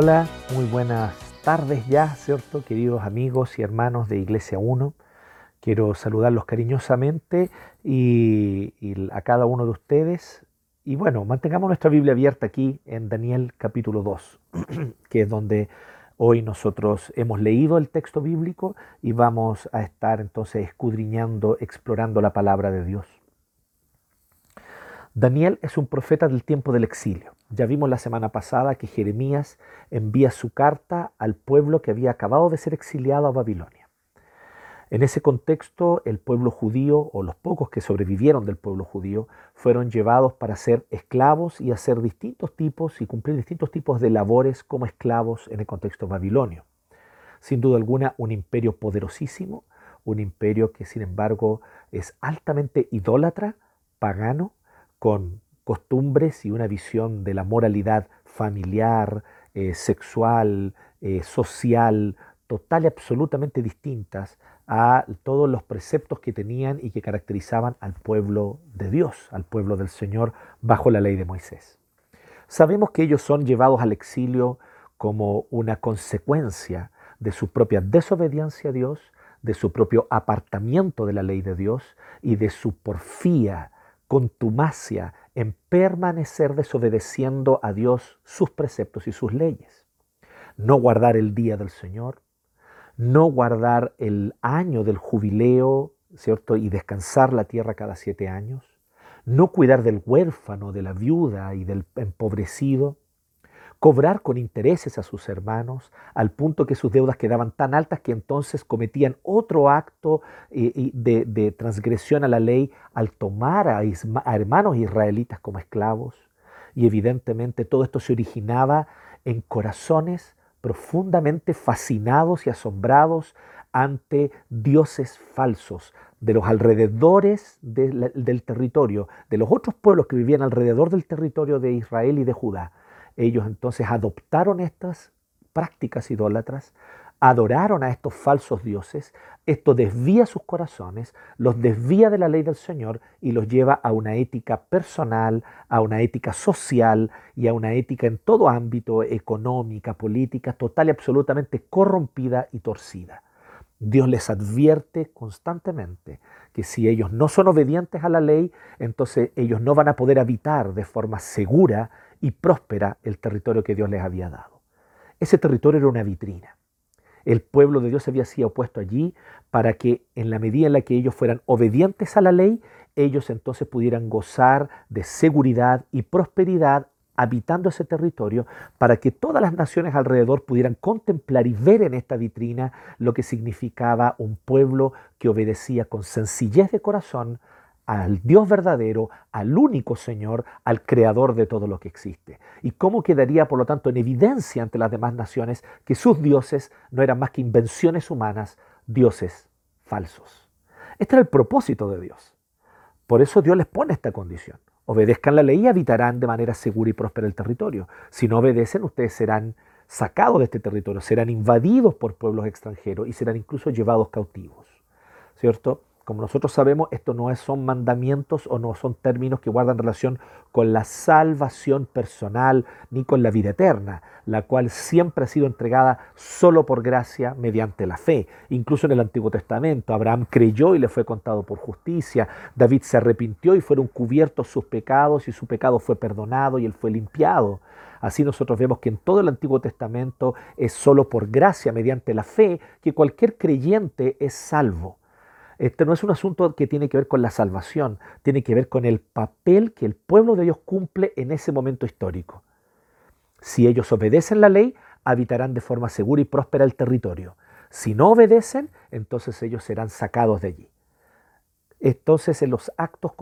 Hola, muy buenas tardes ya, ¿cierto? Queridos amigos y hermanos de Iglesia 1. Quiero saludarlos cariñosamente y, a cada uno de ustedes. Y bueno, mantengamos nuestra Biblia abierta aquí en Daniel capítulo 2, que es donde hoy nosotros hemos leído el texto bíblico y vamos a estar entonces escudriñando, explorando la palabra de Dios. Daniel es un profeta del tiempo del exilio. Ya vimos la semana pasada que Jeremías envía su carta al pueblo que había acabado de ser exiliado a Babilonia. En ese contexto, el pueblo judío, o los pocos que sobrevivieron del pueblo judío, fueron llevados para ser esclavos y hacer distintos tipos y cumplir distintos tipos de labores como esclavos en el contexto babilonio. Sin duda alguna, un imperio poderosísimo, un imperio que sin embargo es altamente idólatra, pagano, con costumbres y una visión de la moralidad familiar, eh, sexual, eh, social, total y absolutamente distintas a todos los preceptos que tenían y que caracterizaban al pueblo de Dios, al pueblo del Señor, bajo la ley de Moisés. Sabemos que ellos son llevados al exilio como una consecuencia de su propia desobediencia a Dios, de su propio apartamiento de la ley de Dios y de su porfía, contumacia en permanecer desobedeciendo a Dios sus preceptos y sus leyes. No guardar el día del Señor, no guardar el año del jubileo, ¿cierto? Y descansar la tierra cada siete años, no cuidar del huérfano, de la viuda y del empobrecido, cobrar con intereses a sus hermanos, al punto que sus deudas quedaban tan altas que entonces cometían otro acto eh, de, transgresión a la ley al tomar a, a hermanos israelitas como esclavos. Y evidentemente todo esto se originaba en corazones profundamente fascinados y asombrados ante dioses falsos de los alrededores del territorio, de los otros pueblos que vivían alrededor del territorio de Israel y de Judá. Ellos entonces adoptaron estas prácticas idólatras, adoraron a estos falsos dioses, esto desvía sus corazones, los desvía de la ley del Señor y los lleva a una ética personal, a una ética social y a una ética en todo ámbito, económica, política, total y absolutamente corrompida y torcida. Dios les advierte constantemente que si ellos no son obedientes a la ley, entonces ellos no van a poder habitar de forma segura y próspera el territorio que Dios les había dado. Ese territorio era una vitrina. El pueblo de Dios había sido puesto allí para que en la medida en la que ellos fueran obedientes a la ley, ellos entonces pudieran gozar de seguridad y prosperidad habitando ese territorio para que todas las naciones alrededor pudieran contemplar y ver en esta vitrina lo que significaba un pueblo que obedecía con sencillez de corazón al Dios verdadero, al único Señor, al creador de todo lo que existe. Y cómo quedaría, por lo tanto, en evidencia ante las demás naciones que sus dioses no eran más que invenciones humanas, dioses falsos. Este era el propósito de Dios. Por eso Dios les pone esta condición. Obedezcan la ley y habitarán de manera segura y próspera el territorio. Si no obedecen, ustedes serán sacados de este territorio, serán invadidos por pueblos extranjeros y serán incluso llevados cautivos. ¿Cierto? Como nosotros sabemos, esto no son mandamientos o no son términos que guardan relación con la salvación personal ni con la vida eterna, la cual siempre ha sido entregada solo por gracia mediante la fe. Incluso en el Antiguo Testamento, Abraham creyó y le fue contado por justicia, David se arrepintió y fueron cubiertos sus pecados y su pecado fue perdonado y él fue limpiado. Así nosotros vemos que en todo el Antiguo Testamento es solo por gracia, mediante la fe, que cualquier creyente es salvo. Este no es un asunto que tiene que ver con la salvación, tiene que ver con el papel que el pueblo de Dios cumple en ese momento histórico. Si ellos obedecen la ley, habitarán de forma segura y próspera el territorio. Si no obedecen, entonces ellos serán sacados de allí. Entonces en los actos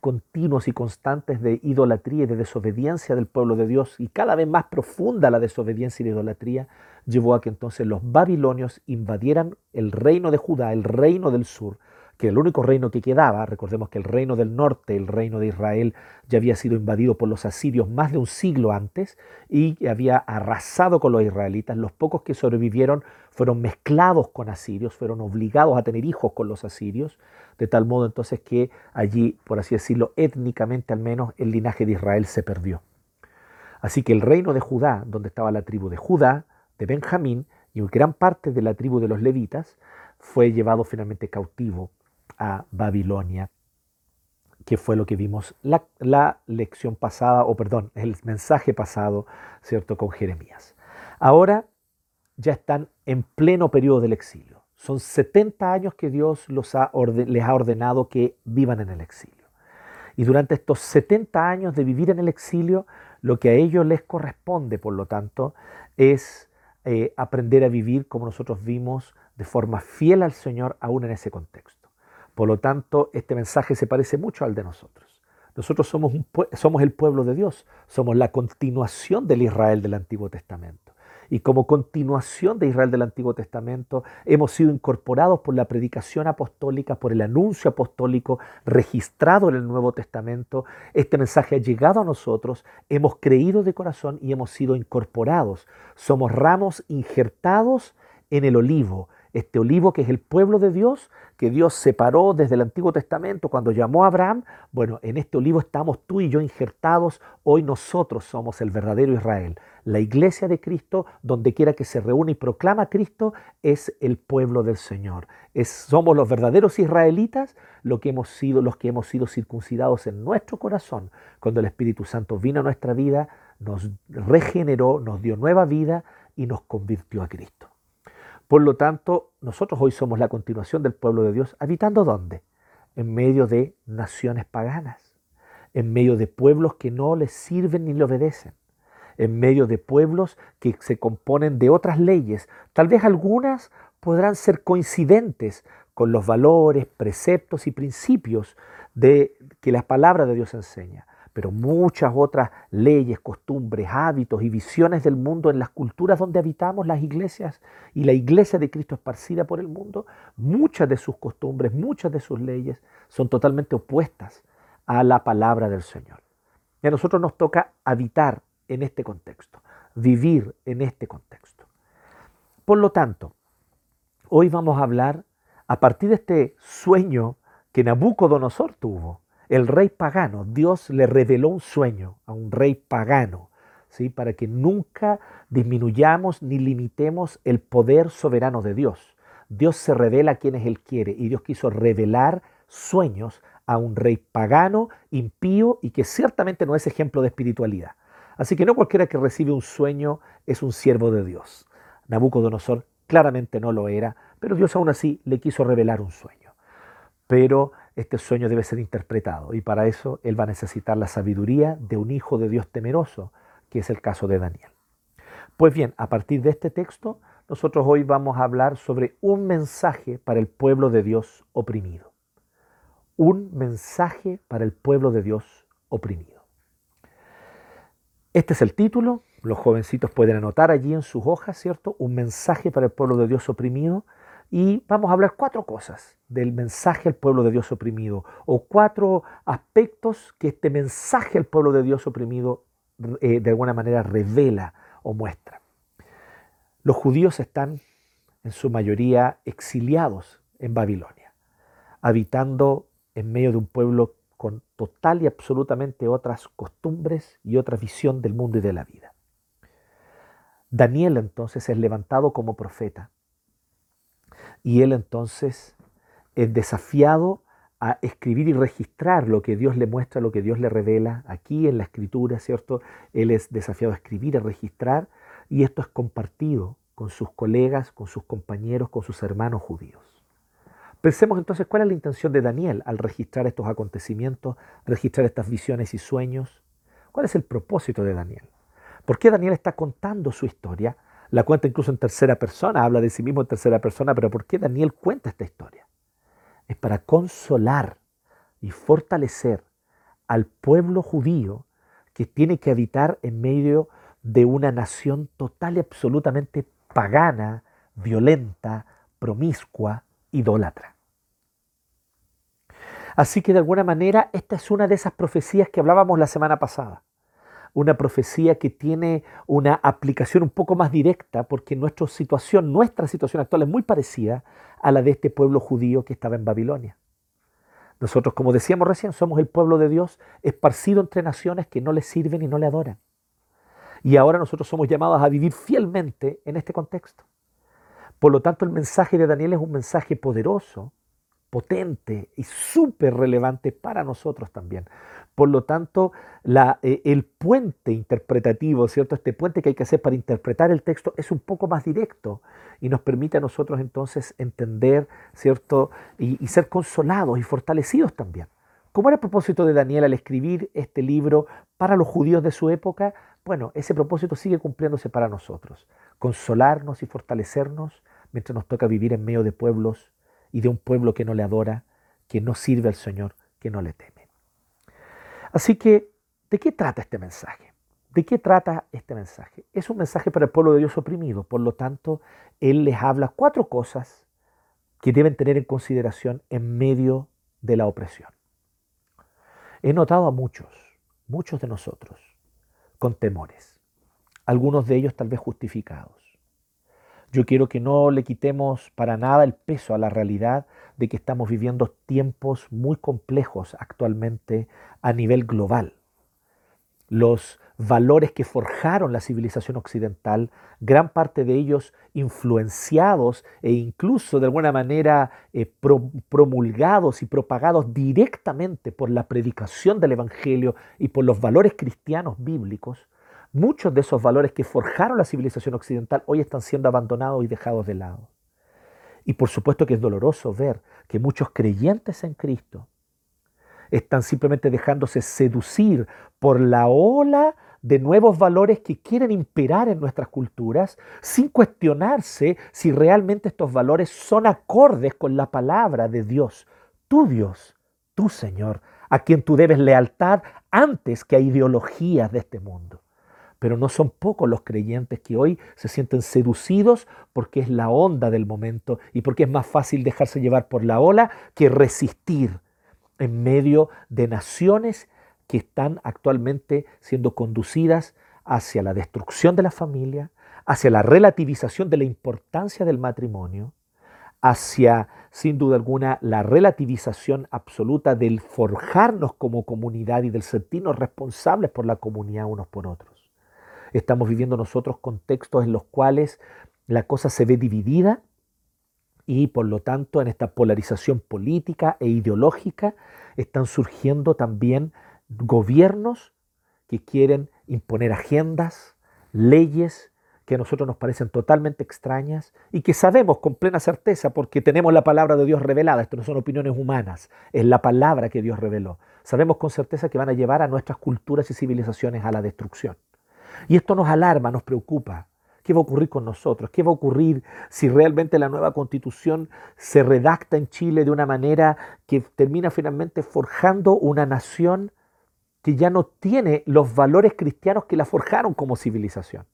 continuos y constantes de idolatría y de desobediencia del pueblo de Dios y cada vez más profunda la desobediencia y la idolatría, llevó a que entonces los babilonios invadieran el reino de Judá, el reino del sur, que el único reino que quedaba, recordemos que el reino del norte, el reino de Israel, ya había sido invadido por los asirios más de un siglo antes y había arrasado con los israelitas. Los pocos que sobrevivieron fueron mezclados con asirios, fueron obligados a tener hijos con los asirios, de tal modo entonces que allí, por así decirlo, étnicamente al menos, el linaje de Israel se perdió. Así que el reino de Judá, donde estaba la tribu de Judá, de Benjamín y gran parte de la tribu de los levitas, fue llevado finalmente cautivo a Babilonia, que fue lo que vimos la, lección pasada, o perdón, el mensaje pasado, ¿cierto?, con Jeremías. Ahora ya están en pleno periodo del exilio. Son 70 años que Dios les ha ordenado que vivan en el exilio. Y durante estos 70 años de vivir en el exilio, lo que a ellos les corresponde, por lo tanto, es eh, aprender a vivir como nosotros vimos, de forma fiel al Señor, aún en ese contexto. Por lo tanto, este mensaje se parece mucho al de nosotros. Nosotros somos, somos el pueblo de Dios, somos la continuación del Israel del Antiguo Testamento y como continuación de Israel del Antiguo Testamento hemos sido incorporados por la predicación apostólica, por el anuncio apostólico registrado en el Nuevo Testamento. Este mensaje ha llegado a nosotros, hemos creído de corazón y hemos sido incorporados. Somos ramos injertados en el olivo, este olivo que es el pueblo de Dios, que Dios separó desde el Antiguo Testamento cuando llamó a Abraham, bueno, en este olivo estamos tú y yo injertados, hoy nosotros somos el verdadero Israel. La iglesia de Cristo, donde quiera que se reúne y proclama Cristo, es el pueblo del Señor. Somos los verdaderos israelitas, lo que hemos sido, los que hemos sido circuncidados en nuestro corazón. Cuando el Espíritu Santo vino a nuestra vida, nos regeneró, nos dio nueva vida y nos convirtió a Cristo. Por lo tanto, nosotros hoy somos la continuación del pueblo de Dios, habitando ¿dónde? En medio de naciones paganas, en medio de pueblos que no les sirven ni le obedecen, en medio de pueblos que se componen de otras leyes. Tal vez algunas podrán ser coincidentes con los valores, preceptos y principios de que la palabra de Dios enseña pero muchas otras leyes, costumbres, hábitos y visiones del mundo en las culturas donde habitamos, las iglesias y la iglesia de Cristo esparcida por el mundo, muchas de sus costumbres, muchas de sus leyes son totalmente opuestas a la palabra del Señor. Y a nosotros nos toca habitar en este contexto, vivir en este contexto. Por lo tanto, hoy vamos a hablar a partir de este sueño que Nabucodonosor tuvo, el rey pagano, Dios le reveló un sueño a un rey pagano, ¿sí? para que nunca disminuyamos ni limitemos el poder soberano de Dios. Dios se revela a quienes Él quiere y Dios quiso revelar sueños a un rey pagano, impío y que ciertamente no es ejemplo de espiritualidad. Así que no cualquiera que recibe un sueño es un siervo de Dios. Nabucodonosor claramente no lo era, pero Dios aún así le quiso revelar un sueño. Pero este sueño debe ser interpretado y para eso él va a necesitar la sabiduría de un hijo de Dios temeroso, que es el caso de Daniel. Pues bien, a partir de este texto, nosotros hoy vamos a hablar sobre un mensaje para el pueblo de Dios oprimido. Un mensaje para el pueblo de Dios oprimido. Este es el título, los jovencitos pueden anotar allí en sus hojas, ¿cierto? Un mensaje para el pueblo de Dios oprimido y vamos a hablar cuatro cosas del mensaje al pueblo de Dios oprimido o cuatro aspectos que este mensaje al pueblo de Dios oprimido eh, de alguna manera revela o muestra. Los judíos están en su mayoría exiliados en Babilonia, habitando en medio de un pueblo con total y absolutamente otras costumbres y otra visión del mundo y de la vida. Daniel entonces es levantado como profeta y él entonces es desafiado a escribir y registrar lo que Dios le muestra, lo que Dios le revela aquí en la escritura, ¿cierto? Él es desafiado a escribir, y registrar, y esto es compartido con sus colegas, con sus compañeros, con sus hermanos judíos. Pensemos entonces cuál es la intención de Daniel al registrar estos acontecimientos, registrar estas visiones y sueños. ¿Cuál es el propósito de Daniel? ¿Por qué Daniel está contando su historia? La cuenta incluso en tercera persona, habla de sí mismo en tercera persona, pero ¿por qué Daniel cuenta esta historia? Es para consolar y fortalecer al pueblo judío que tiene que habitar en medio de una nación total y absolutamente pagana, violenta, promiscua, idólatra. Así que de alguna manera esta es una de esas profecías que hablábamos la semana pasada una profecía que tiene una aplicación un poco más directa porque nuestra situación, nuestra situación actual es muy parecida a la de este pueblo judío que estaba en Babilonia. Nosotros, como decíamos recién, somos el pueblo de Dios esparcido entre naciones que no le sirven y no le adoran. Y ahora nosotros somos llamados a vivir fielmente en este contexto. Por lo tanto, el mensaje de Daniel es un mensaje poderoso, potente y súper relevante para nosotros también. Por lo tanto, eh, el puente interpretativo, ¿cierto? Este puente que hay que hacer para interpretar el texto es un poco más directo y nos permite a nosotros entonces entender, ¿cierto? Y, y ser consolados y fortalecidos también. ¿Cómo era el propósito de Daniel al escribir este libro para los judíos de su época? Bueno, ese propósito sigue cumpliéndose para nosotros. Consolarnos y fortalecernos mientras nos toca vivir en medio de pueblos y de un pueblo que no le adora, que no sirve al Señor, que no le teme. Así que, ¿de qué trata este mensaje? ¿De qué trata este mensaje? Es un mensaje para el pueblo de Dios oprimido, por lo tanto, Él les habla cuatro cosas que deben tener en consideración en medio de la opresión. He notado a muchos, muchos de nosotros, con temores, algunos de ellos tal vez justificados. Yo quiero que no le quitemos para nada el peso a la realidad de que estamos viviendo tiempos muy complejos actualmente a nivel global. Los valores que forjaron la civilización occidental, gran parte de ellos influenciados e incluso de alguna manera eh, promulgados y propagados directamente por la predicación del Evangelio y por los valores cristianos bíblicos, muchos de esos valores que forjaron la civilización occidental hoy están siendo abandonados y dejados de lado. Y por supuesto que es doloroso ver que muchos creyentes en Cristo están simplemente dejándose seducir por la ola de nuevos valores que quieren imperar en nuestras culturas sin cuestionarse si realmente estos valores son acordes con la palabra de Dios, tu Dios, tu Señor, a quien tú debes lealtad antes que a ideologías de este mundo. Pero no son pocos los creyentes que hoy se sienten seducidos porque es la onda del momento y porque es más fácil dejarse llevar por la ola que resistir en medio de naciones que están actualmente siendo conducidas hacia la destrucción de la familia, hacia la relativización de la importancia del matrimonio, hacia, sin duda alguna, la relativización absoluta del forjarnos como comunidad y del sentirnos responsables por la comunidad unos por otros. Estamos viviendo nosotros contextos en los cuales la cosa se ve dividida y por lo tanto en esta polarización política e ideológica están surgiendo también gobiernos que quieren imponer agendas, leyes que a nosotros nos parecen totalmente extrañas y que sabemos con plena certeza porque tenemos la palabra de Dios revelada, esto no son opiniones humanas, es la palabra que Dios reveló. Sabemos con certeza que van a llevar a nuestras culturas y civilizaciones a la destrucción. Y esto nos alarma, nos preocupa, ¿Qué va a ocurrir con nosotros? ¿Qué va a ocurrir si realmente la nueva constitución se redacta en Chile de una manera que termina finalmente forjando una nación que ya no tiene los valores cristianos que la forjaron como civilización?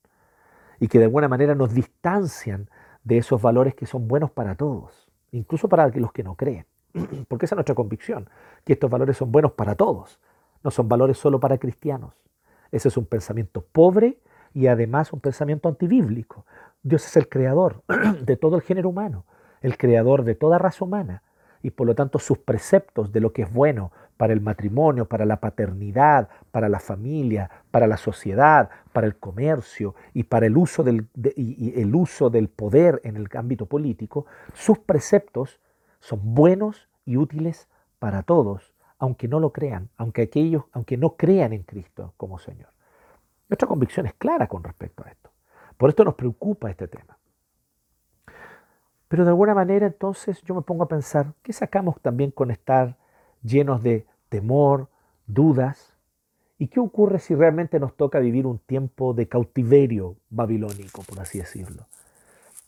Y que de alguna manera nos distancian de esos valores que son buenos para todos, incluso para los que no creen. Porque esa es nuestra convicción, que estos valores son buenos para todos, no son valores solo para cristianos. Ese es un pensamiento pobre y además un pensamiento antibíblico. Dios es el creador de todo el género humano, el creador de toda raza humana y por lo tanto sus preceptos de lo que es bueno para el matrimonio, para la paternidad, para la familia, para la sociedad, para el comercio y para el uso del, el uso del poder en el ámbito político, sus preceptos son buenos y útiles para todos, aunque no lo crean, aunque aquellos, aunque no crean en Cristo como Señor. Nuestra convicción es clara con respecto a esto. Por esto nos preocupa este tema. Pero de alguna manera entonces yo me pongo a pensar, ¿qué sacamos también con estar llenos de temor, dudas? ¿Y qué ocurre si realmente nos toca vivir un tiempo de cautiverio babilónico, por así decirlo?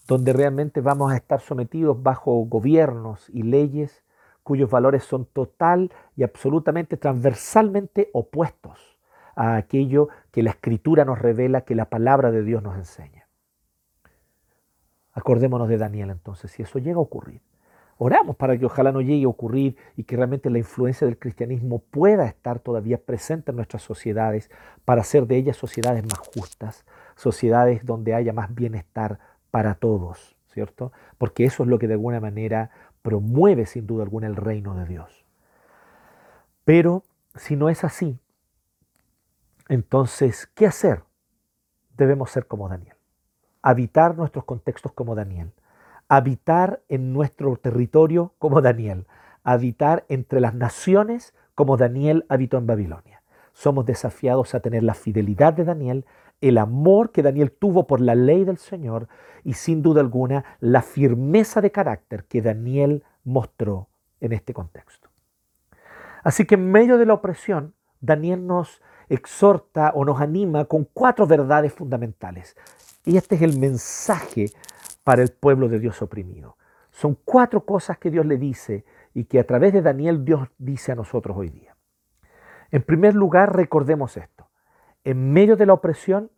Donde realmente vamos a estar sometidos bajo gobiernos y leyes cuyos valores son total y absolutamente transversalmente opuestos a aquello que la escritura nos revela, que la palabra de Dios nos enseña. Acordémonos de Daniel entonces, si eso llega a ocurrir. Oramos para que ojalá no llegue a ocurrir y que realmente la influencia del cristianismo pueda estar todavía presente en nuestras sociedades para hacer de ellas sociedades más justas, sociedades donde haya más bienestar para todos, ¿cierto? Porque eso es lo que de alguna manera promueve sin duda alguna el reino de Dios. Pero si no es así, entonces, ¿qué hacer? debemos ser como Daniel, habitar nuestros contextos como Daniel, habitar en nuestro territorio como Daniel, habitar entre las naciones como Daniel habitó en Babilonia. Somos desafiados a tener la fidelidad de Daniel, el amor que Daniel tuvo por la ley del Señor y sin duda alguna la firmeza de carácter que Daniel mostró en este contexto. Así que en medio de la opresión, Daniel nos exhorta o nos anima con cuatro verdades fundamentales. Y este es el mensaje para el pueblo de Dios oprimido. Son cuatro cosas que Dios le dice y que a través de Daniel Dios dice a nosotros hoy día. En primer lugar, recordemos esto. En medio de la opresión,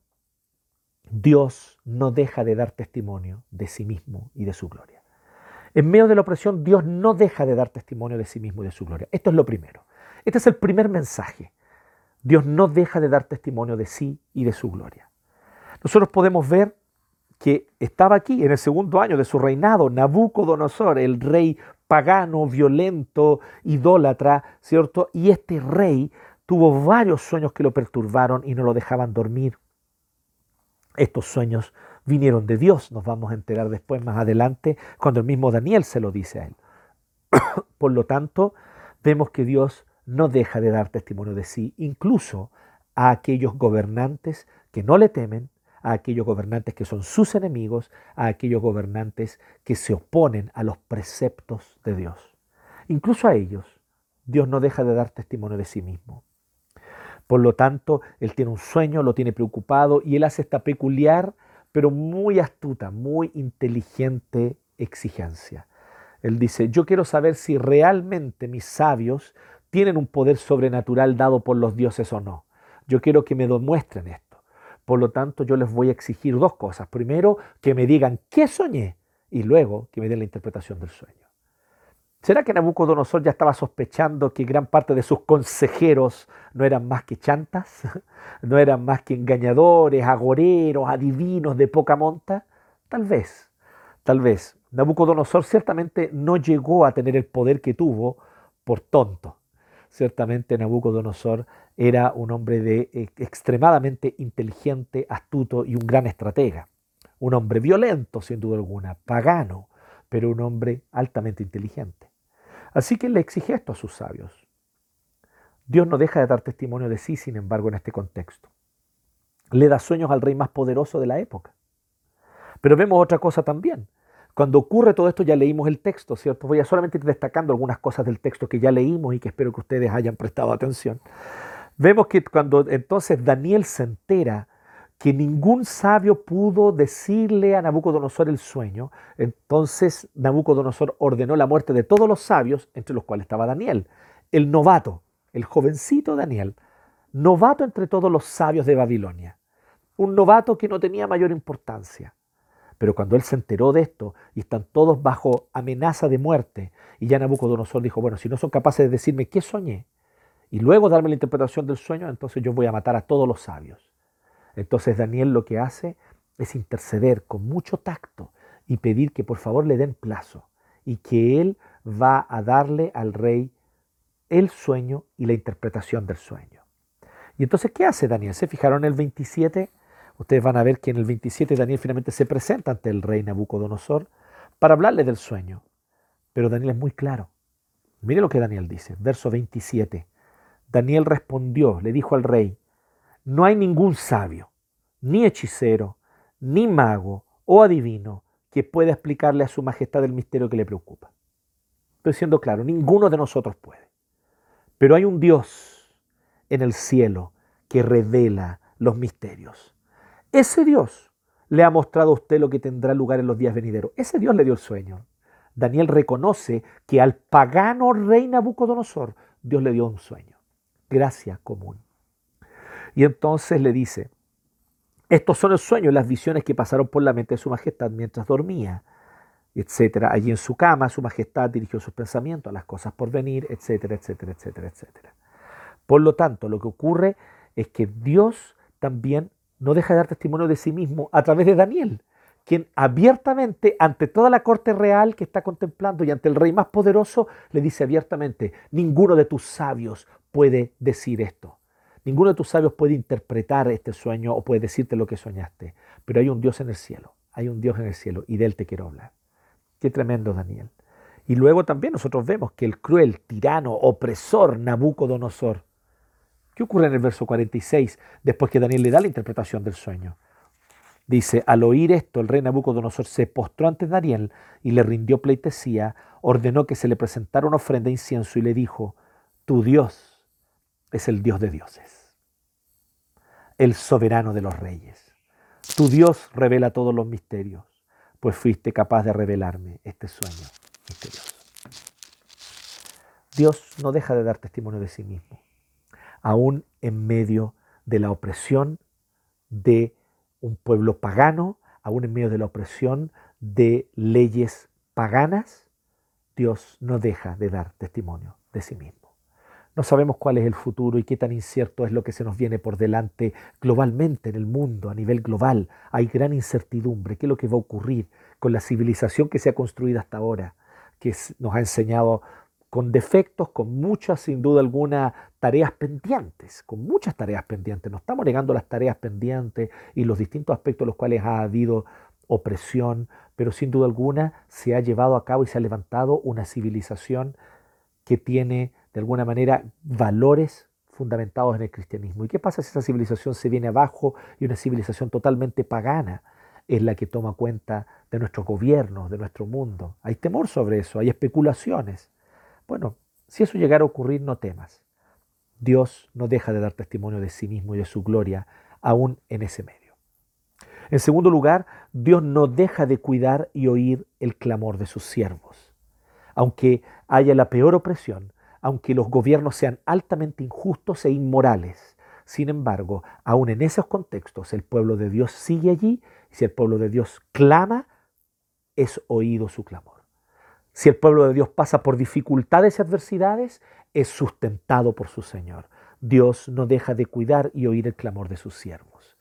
Dios no deja de dar testimonio de sí mismo y de su gloria. En medio de la opresión, Dios no deja de dar testimonio de sí mismo y de su gloria. Esto es lo primero. Este es el primer mensaje. Dios no deja de dar testimonio de sí y de su gloria. Nosotros podemos ver que estaba aquí en el segundo año de su reinado, Nabucodonosor, el rey pagano, violento, idólatra, ¿cierto? Y este rey tuvo varios sueños que lo perturbaron y no lo dejaban dormir. Estos sueños vinieron de Dios, nos vamos a enterar después más adelante, cuando el mismo Daniel se lo dice a él. Por lo tanto, vemos que Dios no deja de dar testimonio de sí, incluso a aquellos gobernantes que no le temen, a aquellos gobernantes que son sus enemigos, a aquellos gobernantes que se oponen a los preceptos de Dios. Incluso a ellos, Dios no deja de dar testimonio de sí mismo. Por lo tanto, Él tiene un sueño, lo tiene preocupado y Él hace esta peculiar, pero muy astuta, muy inteligente exigencia. Él dice, yo quiero saber si realmente mis sabios tienen un poder sobrenatural dado por los dioses o no. Yo quiero que me demuestren esto. Por lo tanto, yo les voy a exigir dos cosas. Primero, que me digan qué soñé y luego que me den la interpretación del sueño. ¿Será que Nabucodonosor ya estaba sospechando que gran parte de sus consejeros no eran más que chantas? ¿No eran más que engañadores, agoreros, adivinos de poca monta? Tal vez, tal vez. Nabucodonosor ciertamente no llegó a tener el poder que tuvo por tonto. Ciertamente Nabucodonosor era un hombre de, eh, extremadamente inteligente, astuto y un gran estratega. Un hombre violento, sin duda alguna, pagano, pero un hombre altamente inteligente. Así que le exige esto a sus sabios. Dios no deja de dar testimonio de sí, sin embargo, en este contexto. Le da sueños al rey más poderoso de la época. Pero vemos otra cosa también. Cuando ocurre todo esto ya leímos el texto, ¿cierto? Voy a solamente ir destacando algunas cosas del texto que ya leímos y que espero que ustedes hayan prestado atención. Vemos que cuando entonces Daniel se entera que ningún sabio pudo decirle a Nabucodonosor el sueño, entonces Nabucodonosor ordenó la muerte de todos los sabios, entre los cuales estaba Daniel, el novato, el jovencito Daniel, novato entre todos los sabios de Babilonia, un novato que no tenía mayor importancia. Pero cuando él se enteró de esto y están todos bajo amenaza de muerte, y ya Nabucodonosor dijo, bueno, si no son capaces de decirme qué soñé, y luego darme la interpretación del sueño, entonces yo voy a matar a todos los sabios. Entonces Daniel lo que hace es interceder con mucho tacto y pedir que por favor le den plazo y que él va a darle al rey el sueño y la interpretación del sueño. Y entonces, ¿qué hace Daniel? ¿Se fijaron en el 27? Ustedes van a ver que en el 27 Daniel finalmente se presenta ante el rey Nabucodonosor para hablarle del sueño. Pero Daniel es muy claro. Mire lo que Daniel dice, verso 27. Daniel respondió, le dijo al rey, no hay ningún sabio, ni hechicero, ni mago o adivino que pueda explicarle a su majestad el misterio que le preocupa. Estoy siendo claro, ninguno de nosotros puede. Pero hay un Dios en el cielo que revela los misterios. Ese Dios le ha mostrado a usted lo que tendrá lugar en los días venideros. Ese Dios le dio el sueño. Daniel reconoce que al pagano rey Nabucodonosor Dios le dio un sueño. Gracia común. Y entonces le dice, estos son los sueños, las visiones que pasaron por la mente de su majestad mientras dormía, etcétera. Allí en su cama su majestad dirigió sus pensamientos a las cosas por venir, etcétera, etcétera, etcétera, etcétera. Por lo tanto, lo que ocurre es que Dios también no deja de dar testimonio de sí mismo a través de Daniel, quien abiertamente, ante toda la corte real que está contemplando y ante el rey más poderoso, le dice abiertamente, ninguno de tus sabios puede decir esto. Ninguno de tus sabios puede interpretar este sueño o puede decirte lo que soñaste, pero hay un Dios en el cielo, hay un Dios en el cielo y de él te quiero hablar. Qué tremendo, Daniel. Y luego también nosotros vemos que el cruel, tirano, opresor Nabucodonosor, ¿qué ocurre en el verso 46 después que Daniel le da la interpretación del sueño? Dice, al oír esto, el rey Nabucodonosor se postró ante Daniel y le rindió pleitesía, ordenó que se le presentara una ofrenda de incienso y le dijo, tu Dios es el Dios de dioses, el soberano de los reyes. Tu Dios revela todos los misterios, pues fuiste capaz de revelarme este sueño misterioso. Dios no deja de dar testimonio de sí mismo, aún en medio de la opresión de un pueblo pagano, aún en medio de la opresión de leyes paganas, Dios no deja de dar testimonio de sí mismo. No sabemos cuál es el futuro y qué tan incierto es lo que se nos viene por delante globalmente en el mundo, a nivel global. Hay gran incertidumbre. ¿Qué es lo que va a ocurrir con la civilización que se ha construido hasta ahora? Que nos ha enseñado con defectos, con muchas, sin duda alguna, tareas pendientes, con muchas tareas pendientes. No estamos negando las tareas pendientes y los distintos aspectos en los cuales ha habido opresión, pero sin duda alguna se ha llevado a cabo y se ha levantado una civilización que tiene de alguna manera valores fundamentados en el cristianismo. ¿Y qué pasa si esa civilización se viene abajo y una civilización totalmente pagana es la que toma cuenta de nuestros gobiernos, de nuestro mundo? Hay temor sobre eso, hay especulaciones. Bueno, si eso llegara a ocurrir, no temas. Dios no deja de dar testimonio de sí mismo y de su gloria aún en ese medio. En segundo lugar, Dios no deja de cuidar y oír el clamor de sus siervos. Aunque haya la peor opresión, aunque los gobiernos sean altamente injustos e inmorales. Sin embargo, aún en esos contextos, el pueblo de Dios sigue allí y si el pueblo de Dios clama, es oído su clamor. Si el pueblo de Dios pasa por dificultades y adversidades, es sustentado por su Señor. Dios no deja de cuidar y oír el clamor de sus siervos.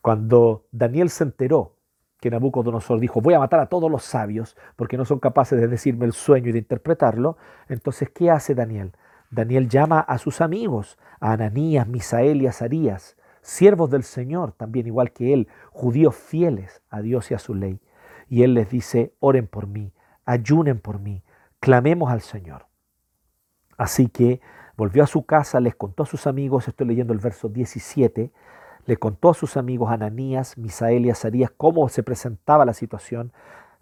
Cuando Daniel se enteró que Nabucodonosor dijo, voy a matar a todos los sabios porque no son capaces de decirme el sueño y de interpretarlo. Entonces, ¿qué hace Daniel? Daniel llama a sus amigos, a Ananías, Misael y Azarías, siervos del Señor, también igual que él, judíos fieles a Dios y a su ley. Y él les dice, oren por mí, ayunen por mí, clamemos al Señor. Así que volvió a su casa, les contó a sus amigos, estoy leyendo el verso 17, le contó a sus amigos Ananías, Misael y Azarías cómo se presentaba la situación.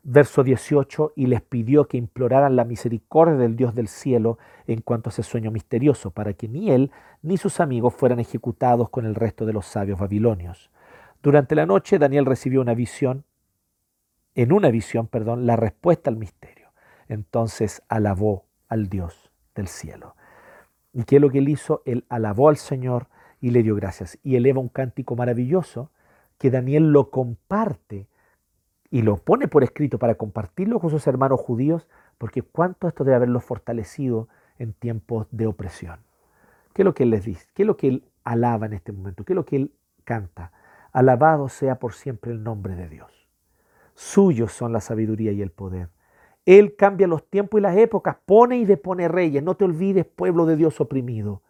Verso 18, y les pidió que imploraran la misericordia del Dios del cielo en cuanto a ese sueño misterioso, para que ni él ni sus amigos fueran ejecutados con el resto de los sabios babilonios. Durante la noche Daniel recibió una visión, en una visión, perdón, la respuesta al misterio. Entonces alabó al Dios del cielo. ¿Y qué es lo que él hizo? Él alabó al Señor, y le dio gracias. Y eleva un cántico maravilloso que Daniel lo comparte y lo pone por escrito para compartirlo con sus hermanos judíos, porque cuánto esto debe haberlo fortalecido en tiempos de opresión. ¿Qué es lo que él les dice? ¿Qué es lo que él alaba en este momento? ¿Qué es lo que él canta? Alabado sea por siempre el nombre de Dios. Suyos son la sabiduría y el poder. Él cambia los tiempos y las épocas, pone y depone reyes. No te olvides, pueblo de Dios oprimido.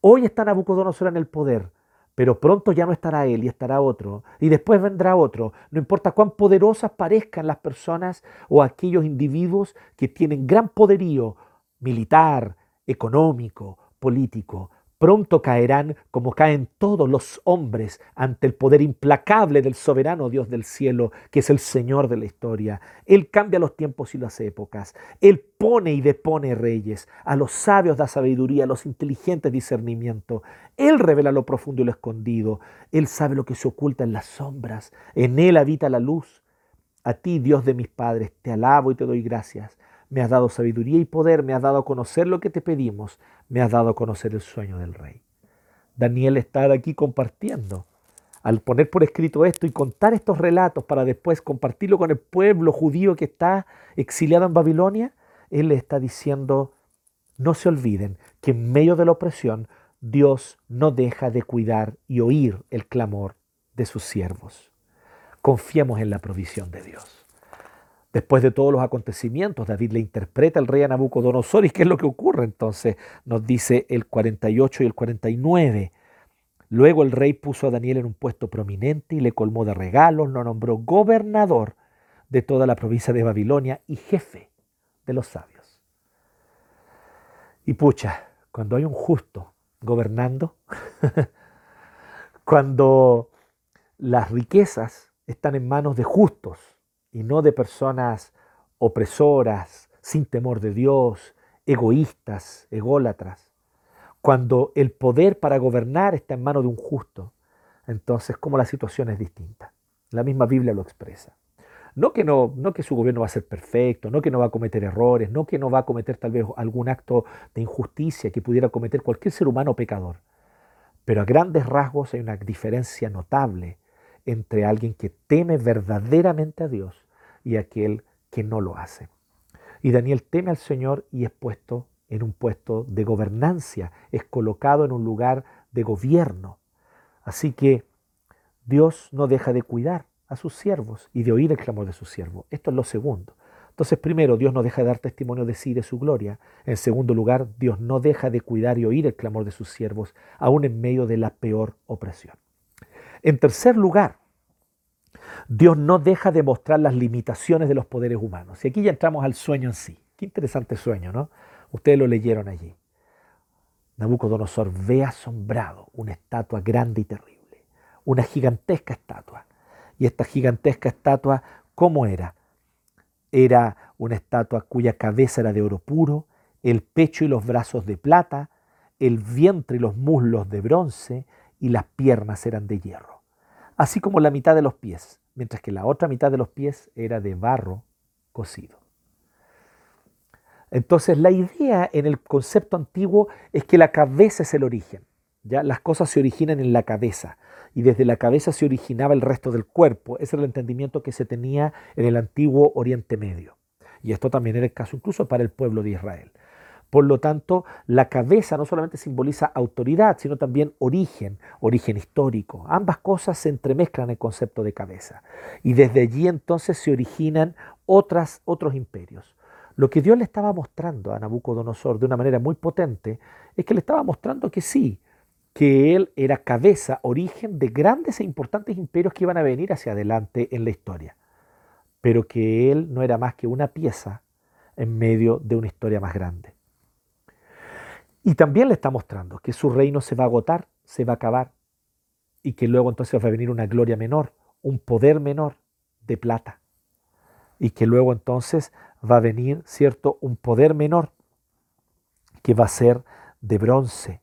Hoy está Nabucodonosor en el poder, pero pronto ya no estará él y estará otro, y después vendrá otro. No importa cuán poderosas parezcan las personas o aquellos individuos que tienen gran poderío militar, económico, político, Pronto caerán como caen todos los hombres ante el poder implacable del soberano Dios del cielo, que es el Señor de la historia. Él cambia los tiempos y las épocas. Él pone y depone reyes. A los sabios da sabiduría, a los inteligentes discernimiento. Él revela lo profundo y lo escondido. Él sabe lo que se oculta en las sombras. En Él habita la luz. A ti, Dios de mis padres, te alabo y te doy gracias me has dado sabiduría y poder, me has dado a conocer lo que te pedimos, me has dado a conocer el sueño del rey. Daniel está aquí compartiendo. Al poner por escrito esto y contar estos relatos para después compartirlo con el pueblo judío que está exiliado en Babilonia, él le está diciendo, no se olviden que en medio de la opresión Dios no deja de cuidar y oír el clamor de sus siervos. Confiemos en la provisión de Dios. Después de todos los acontecimientos, David le interpreta al rey a Nabucodonosor y qué es lo que ocurre entonces, nos dice el 48 y el 49. Luego el rey puso a Daniel en un puesto prominente y le colmó de regalos, lo nombró gobernador de toda la provincia de Babilonia y jefe de los sabios. Y pucha, cuando hay un justo gobernando, cuando las riquezas están en manos de justos y no de personas opresoras, sin temor de Dios, egoístas, ególatras, cuando el poder para gobernar está en manos de un justo, entonces como la situación es distinta. La misma Biblia lo expresa. No que, no, no que su gobierno va a ser perfecto, no que no va a cometer errores, no que no va a cometer tal vez algún acto de injusticia que pudiera cometer cualquier ser humano pecador. Pero a grandes rasgos hay una diferencia notable entre alguien que teme verdaderamente a Dios y aquel que no lo hace. Y Daniel teme al Señor y es puesto en un puesto de gobernancia, es colocado en un lugar de gobierno. Así que Dios no deja de cuidar a sus siervos y de oír el clamor de sus siervos. Esto es lo segundo. Entonces, primero, Dios no deja de dar testimonio de sí y de su gloria. En segundo lugar, Dios no deja de cuidar y oír el clamor de sus siervos, aún en medio de la peor opresión. En tercer lugar, Dios no deja de mostrar las limitaciones de los poderes humanos. Y aquí ya entramos al sueño en sí. Qué interesante sueño, ¿no? Ustedes lo leyeron allí. Nabucodonosor ve asombrado una estatua grande y terrible, una gigantesca estatua. Y esta gigantesca estatua, ¿cómo era? Era una estatua cuya cabeza era de oro puro, el pecho y los brazos de plata, el vientre y los muslos de bronce y las piernas eran de hierro, así como la mitad de los pies, mientras que la otra mitad de los pies era de barro cocido. Entonces la idea en el concepto antiguo es que la cabeza es el origen. ¿ya? Las cosas se originan en la cabeza y desde la cabeza se originaba el resto del cuerpo. Ese era el entendimiento que se tenía en el antiguo Oriente Medio. Y esto también era el caso incluso para el pueblo de Israel. Por lo tanto, la cabeza no solamente simboliza autoridad, sino también origen, origen histórico. Ambas cosas se entremezclan en el concepto de cabeza. Y desde allí entonces se originan otras, otros imperios. Lo que Dios le estaba mostrando a Nabucodonosor de una manera muy potente es que le estaba mostrando que sí, que él era cabeza, origen de grandes e importantes imperios que iban a venir hacia adelante en la historia, pero que él no era más que una pieza en medio de una historia más grande. Y también le está mostrando que su reino se va a agotar, se va a acabar, y que luego entonces va a venir una gloria menor, un poder menor de plata, y que luego entonces va a venir, ¿cierto?, un poder menor que va a ser de bronce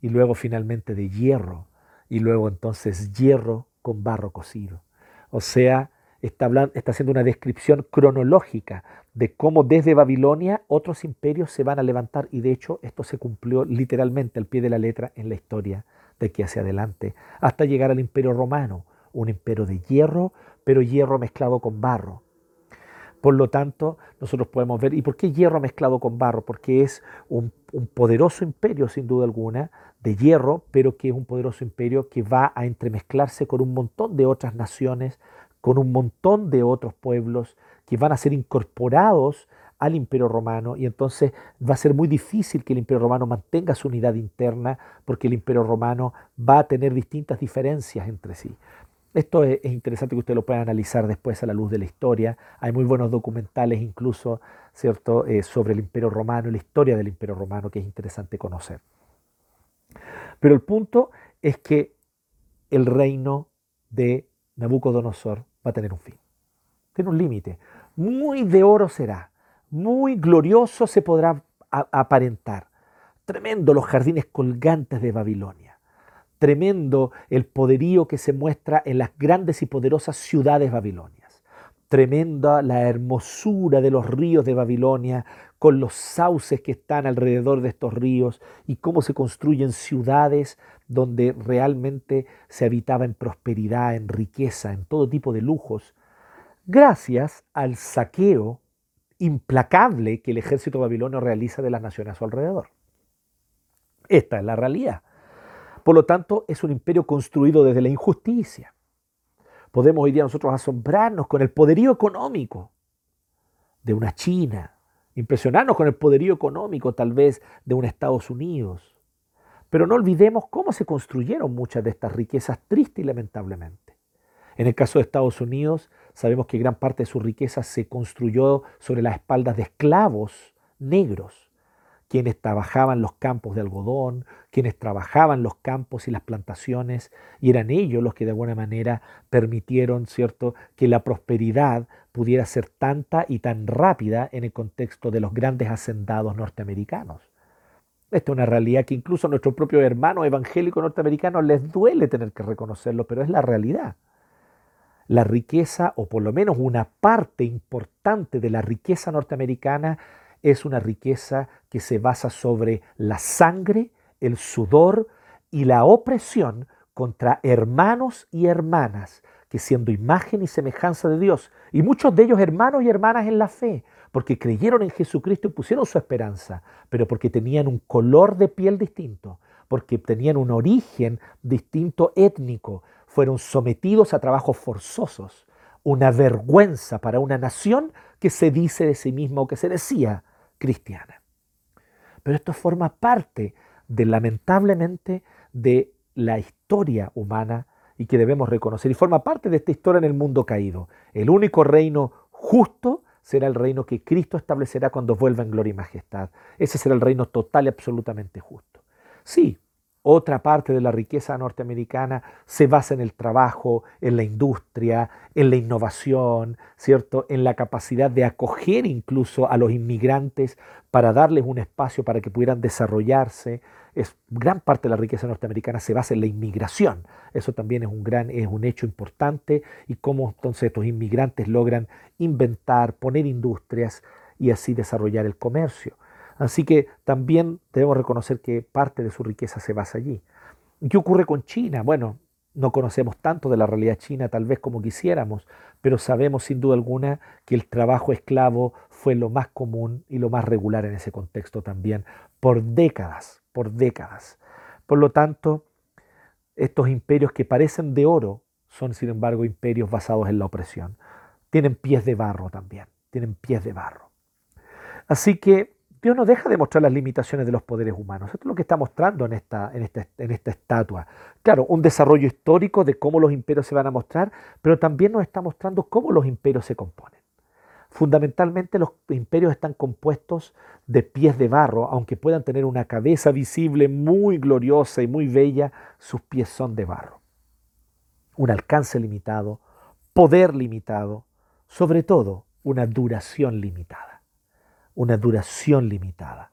y luego finalmente de hierro y luego entonces hierro con barro cocido. O sea, está, hablando, está haciendo una descripción cronológica de cómo desde Babilonia otros imperios se van a levantar y de hecho esto se cumplió literalmente al pie de la letra en la historia de aquí hacia adelante, hasta llegar al imperio romano, un imperio de hierro, pero hierro mezclado con barro. Por lo tanto, nosotros podemos ver, ¿y por qué hierro mezclado con barro? Porque es un, poderoso imperio, sin duda alguna, de hierro, pero que es un poderoso imperio que va a entremezclarse con un montón de otras naciones, con un montón de otros pueblos que van a ser incorporados al imperio romano y entonces va a ser muy difícil que el imperio romano mantenga su unidad interna porque el imperio romano va a tener distintas diferencias entre sí. Esto es, interesante que usted lo pueda analizar después a la luz de la historia. Hay muy buenos documentales incluso, ¿cierto?, eh, sobre el Imperio Romano y la historia del Imperio Romano que es interesante conocer. Pero el punto es que el reino de Nabucodonosor va a tener un fin. Tiene un límite. Muy de oro será, muy glorioso se podrá aparentar. Tremendo los jardines colgantes de Babilonia Tremendo el poderío que se muestra en las grandes y poderosas ciudades babilonias. Tremenda la hermosura de los ríos de Babilonia con los sauces que están alrededor de estos ríos y cómo se construyen ciudades donde realmente se habitaba en prosperidad, en riqueza, en todo tipo de lujos, gracias al saqueo implacable que el ejército babilonio realiza de las naciones a su alrededor. Esta es la realidad. Por lo tanto, es un imperio construido desde la injusticia. Podemos hoy día nosotros asombrarnos con el poderío económico de una China, impresionarnos con el poderío económico tal vez de un Estados Unidos. Pero no olvidemos cómo se construyeron muchas de estas riquezas triste y lamentablemente. En el caso de Estados Unidos, sabemos que gran parte de su riqueza se construyó sobre las espaldas de esclavos negros, quienes trabajaban los campos de algodón, quienes trabajaban los campos y las plantaciones, y eran ellos los que de alguna manera permitieron, ¿cierto?, que la prosperidad pudiera ser tanta y tan rápida en el contexto de los grandes hacendados norteamericanos. Esta es una realidad que incluso a nuestros propios hermanos evangélicos norteamericanos les duele tener que reconocerlo, pero es la realidad. La riqueza, o por lo menos una parte importante de la riqueza norteamericana, es una riqueza que se basa sobre la sangre, el sudor y la opresión contra hermanos y hermanas que siendo imagen y semejanza de Dios, y muchos de ellos hermanos y hermanas en la fe, porque creyeron en Jesucristo y pusieron su esperanza, pero porque tenían un color de piel distinto, porque tenían un origen distinto étnico, fueron sometidos a trabajos forzosos, una vergüenza para una nación que se dice de sí misma o que se decía cristiana. Pero esto forma parte de, lamentablemente, de la historia humana y que debemos reconocer. Y forma parte de esta historia en el mundo caído. El único reino justo será el reino que Cristo establecerá cuando vuelva en gloria y majestad. Ese será el reino total y absolutamente justo. Sí, otra parte de la riqueza norteamericana se basa en el trabajo, en la industria, en la innovación, ¿cierto? En la capacidad de acoger incluso a los inmigrantes para darles un espacio para que pudieran desarrollarse. Es, gran parte de la riqueza norteamericana se basa en la inmigración. Eso también es un gran es un hecho importante y cómo entonces estos inmigrantes logran inventar, poner industrias y así desarrollar el comercio. Así que también debemos reconocer que parte de su riqueza se basa allí. ¿Qué ocurre con China? Bueno, no conocemos tanto de la realidad china tal vez como quisiéramos, pero sabemos sin duda alguna que el trabajo esclavo fue lo más común y lo más regular en ese contexto también, por décadas, por décadas. Por lo tanto, estos imperios que parecen de oro son sin embargo imperios basados en la opresión. Tienen pies de barro también, tienen pies de barro. Así que Dios no deja de mostrar las limitaciones de los poderes humanos. Esto es lo que está mostrando en esta, en, en esta estatua. Claro, un desarrollo histórico de cómo los imperios se van a mostrar, pero también nos está mostrando cómo los imperios se componen. Fundamentalmente los imperios están compuestos de pies de barro, aunque puedan tener una cabeza visible muy gloriosa y muy bella, sus pies son de barro. Un alcance limitado, poder limitado, sobre todo una duración limitada una duración limitada.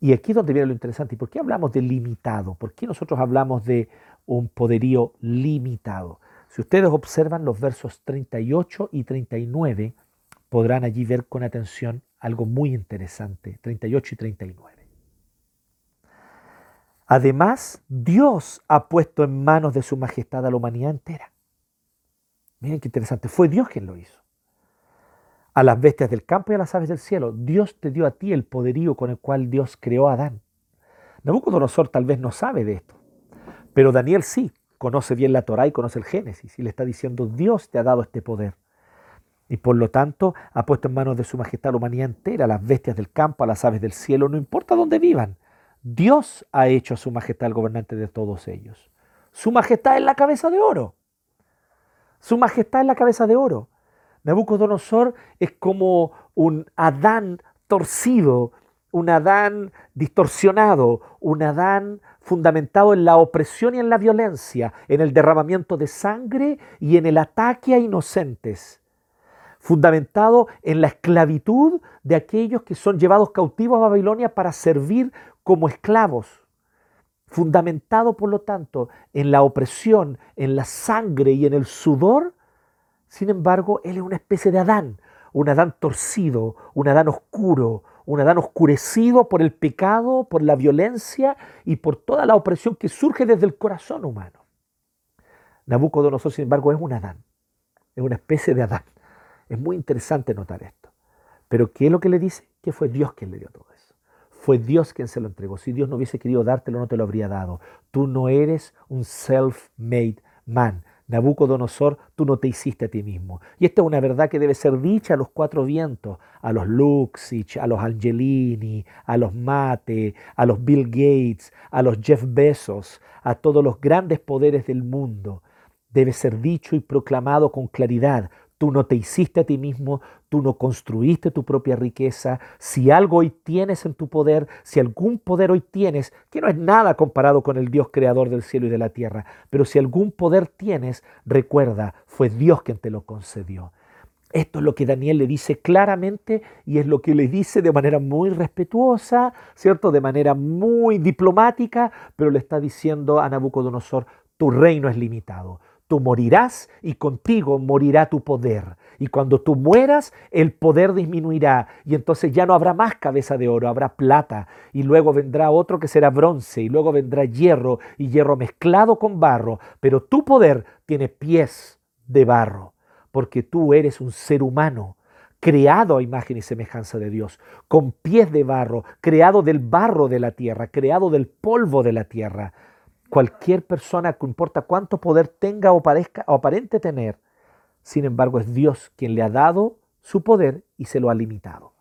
Y aquí es donde viene lo interesante. ¿Y por qué hablamos de limitado? ¿Por qué nosotros hablamos de un poderío limitado? Si ustedes observan los versos 38 y 39, podrán allí ver con atención algo muy interesante. 38 y 39. Además, Dios ha puesto en manos de su majestad a la humanidad entera. Miren qué interesante. Fue Dios quien lo hizo a las bestias del campo y a las aves del cielo. Dios te dio a ti el poderío con el cual Dios creó a Adán. Nabucodonosor tal vez no sabe de esto, pero Daniel sí, conoce bien la Torah y conoce el Génesis y le está diciendo, Dios te ha dado este poder. Y por lo tanto ha puesto en manos de su majestad la humanidad entera, a las bestias del campo, a las aves del cielo, no importa dónde vivan. Dios ha hecho a su majestad el gobernante de todos ellos. Su majestad es la cabeza de oro. Su majestad es la cabeza de oro. Nabucodonosor es como un Adán torcido, un Adán distorsionado, un Adán fundamentado en la opresión y en la violencia, en el derramamiento de sangre y en el ataque a inocentes, fundamentado en la esclavitud de aquellos que son llevados cautivos a Babilonia para servir como esclavos, fundamentado por lo tanto en la opresión, en la sangre y en el sudor sin embargo, él es una especie de Adán, un Adán torcido, un Adán oscuro, un Adán oscurecido por el pecado, por la violencia y por toda la opresión que surge desde el corazón humano. Nabucodonosor, sin embargo, es un Adán, es una especie de Adán. Es muy interesante notar esto. Pero ¿qué es lo que le dice? Que fue Dios quien le dio todo eso. Fue Dios quien se lo entregó. Si Dios no hubiese querido dártelo, no te lo habría dado. Tú no eres un self-made man. Nabucodonosor, tú no te hiciste a ti mismo. Y esta es una verdad que debe ser dicha a los cuatro vientos, a los Luxich, a los Angelini, a los Mate, a los Bill Gates, a los Jeff Bezos, a todos los grandes poderes del mundo. Debe ser dicho y proclamado con claridad. Tú no te hiciste a ti mismo, tú no construiste tu propia riqueza. Si algo hoy tienes en tu poder, si algún poder hoy tienes, que no es nada comparado con el Dios creador del cielo y de la tierra, pero si algún poder tienes, recuerda, fue Dios quien te lo concedió. Esto es lo que Daniel le dice claramente y es lo que le dice de manera muy respetuosa, ¿cierto? De manera muy diplomática, pero le está diciendo a Nabucodonosor, tu reino es limitado. Tú morirás y contigo morirá tu poder. Y cuando tú mueras, el poder disminuirá. Y entonces ya no habrá más cabeza de oro, habrá plata. Y luego vendrá otro que será bronce. Y luego vendrá hierro y hierro mezclado con barro. Pero tu poder tiene pies de barro. Porque tú eres un ser humano creado a imagen y semejanza de Dios, con pies de barro, creado del barro de la tierra, creado del polvo de la tierra. Cualquier persona, que importa cuánto poder tenga o, parezca, o aparente tener, sin embargo es Dios quien le ha dado su poder y se lo ha limitado.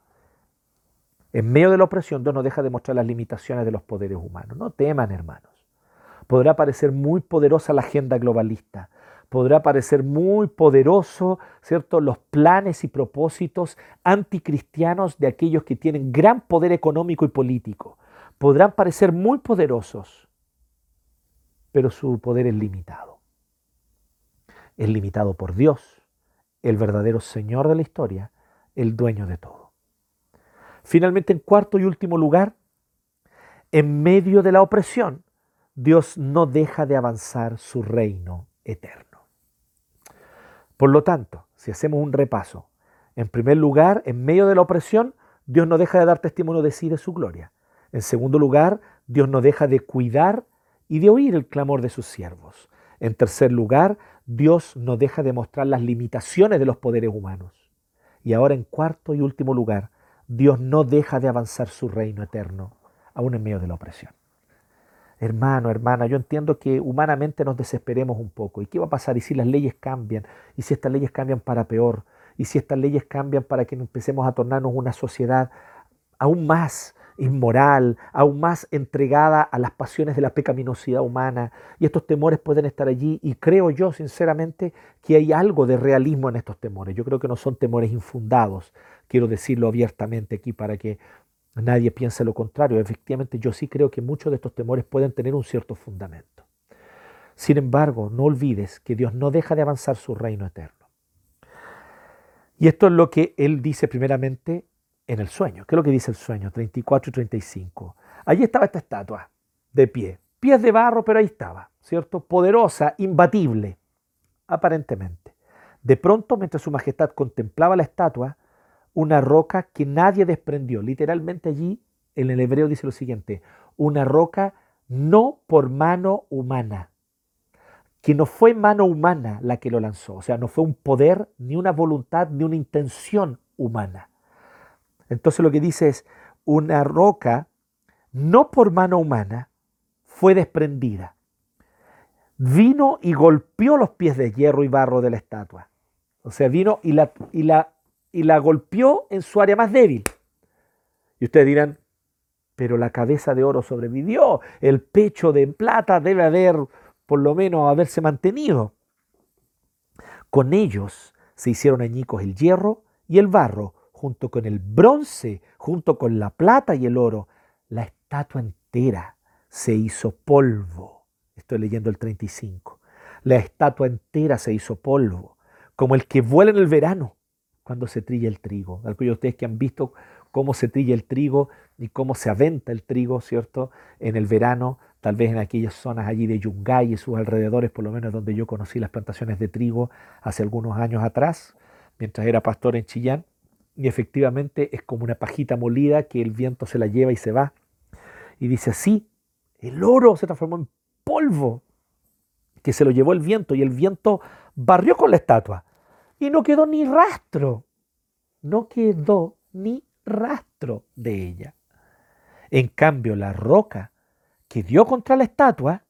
En medio de la opresión, Dios no deja de mostrar las limitaciones de los poderes humanos. No teman, hermanos. Podrá parecer muy poderosa la agenda globalista, podrá parecer muy poderoso, ¿cierto?, los planes y propósitos anticristianos de aquellos que tienen gran poder económico y político. Podrán parecer muy poderosos, pero su poder es limitado. Es limitado por Dios, el verdadero Señor de la historia, el dueño de todo. Finalmente, en cuarto y último lugar, en medio de la opresión, Dios no deja de avanzar su reino eterno. Por lo tanto, si hacemos un repaso, en primer lugar, en medio de la opresión, Dios no deja de dar testimonio de sí de su gloria. En segundo lugar, Dios no deja de cuidar y de oír el clamor de sus siervos. En tercer lugar, Dios no deja de mostrar las limitaciones de los poderes humanos. Y ahora en cuarto y último lugar, Dios no deja de avanzar su reino eterno, aún en medio de la opresión. Hermano, hermana, yo entiendo que humanamente nos desesperemos un poco. ¿Y qué va a pasar? ¿Y si las leyes cambian? ¿Y si estas leyes cambian para peor? ¿Y si estas leyes cambian para que empecemos a tornarnos una sociedad aún más inmoral, aún más entregada a las pasiones de la pecaminosidad humana. Y estos temores pueden estar allí y creo yo sinceramente que hay algo de realismo en estos temores. Yo creo que no son temores infundados, quiero decirlo abiertamente aquí para que nadie piense lo contrario. Efectivamente yo sí creo que muchos de estos temores pueden tener un cierto fundamento. Sin embargo, no olvides que Dios no deja de avanzar su reino eterno. Y esto es lo que Él dice primeramente en el sueño. ¿Qué es lo que dice el sueño? 34 y 35. Allí estaba esta estatua de pie. Pies de barro, pero ahí estaba, ¿cierto? Poderosa, imbatible, aparentemente. De pronto, mientras su majestad contemplaba la estatua, una roca que nadie desprendió. Literalmente allí, en el hebreo dice lo siguiente, una roca no por mano humana, que no fue mano humana la que lo lanzó, o sea, no fue un poder, ni una voluntad, ni una intención humana entonces lo que dice es, una roca, no por mano humana, fue desprendida. Vino y golpeó los pies de hierro y barro de la estatua. O sea, vino y la, y la, y la golpeó en su área más débil. Y ustedes dirán, pero la cabeza de oro sobrevivió, el pecho de plata debe haber, por lo menos, haberse mantenido. Con ellos se hicieron añicos el hierro y el barro, junto con el bronce, junto con la plata y el oro, la estatua entera se hizo polvo. Estoy leyendo el 35. La estatua entera se hizo polvo, como el que vuela en el verano cuando se trilla el trigo. Algunos de ustedes que han visto cómo se trilla el trigo y cómo se aventa el trigo, ¿cierto? En el verano, tal vez en aquellas zonas allí de Yungay y sus alrededores, por lo menos donde yo conocí las plantaciones de trigo hace algunos años atrás, mientras era pastor en Chillán y efectivamente es como una pajita molida que el viento se la lleva y se va. Y dice así, el oro se transformó en polvo que se lo llevó el viento y el viento barrió con la estatua y no quedó ni rastro, no quedó ni rastro de ella. En cambio, la roca que dio contra la estatua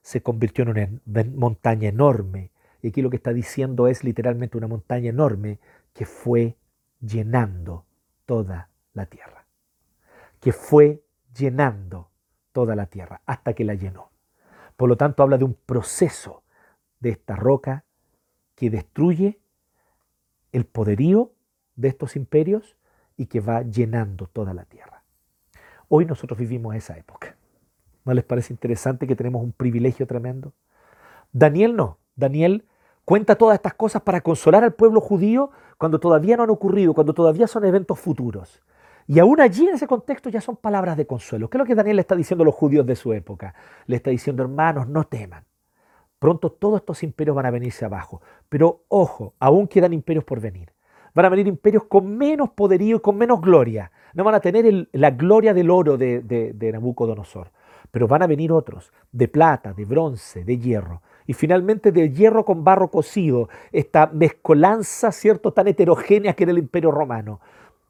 se convirtió en una montaña enorme Y aquí lo que está diciendo es literalmente una montaña enorme que fue llenando toda la tierra. Que fue llenando toda la tierra hasta que la llenó. Por lo tanto, habla de un proceso de esta roca que destruye el poderío de estos imperios y que va llenando toda la tierra. Hoy nosotros vivimos esa época. ¿No les parece interesante que tenemos un privilegio tremendo? Daniel no. Daniel cuenta todas estas cosas para consolar al pueblo judío cuando todavía no han ocurrido, cuando todavía son eventos futuros. Y aún allí en ese contexto ya son palabras de consuelo. ¿Qué es lo que Daniel le está diciendo a los judíos de su época? Le está diciendo, hermanos, no teman. Pronto todos estos imperios van a venirse abajo. Pero ojo, aún quedan imperios por venir. Van a venir imperios con menos poderío y con menos gloria. No van a tener la gloria del oro de, de Nabucodonosor. Pero van a venir otros, de plata, de bronce, de hierro. Y finalmente de hierro con barro cocido, esta mezcolanza, ¿cierto?, tan heterogénea que era el imperio romano.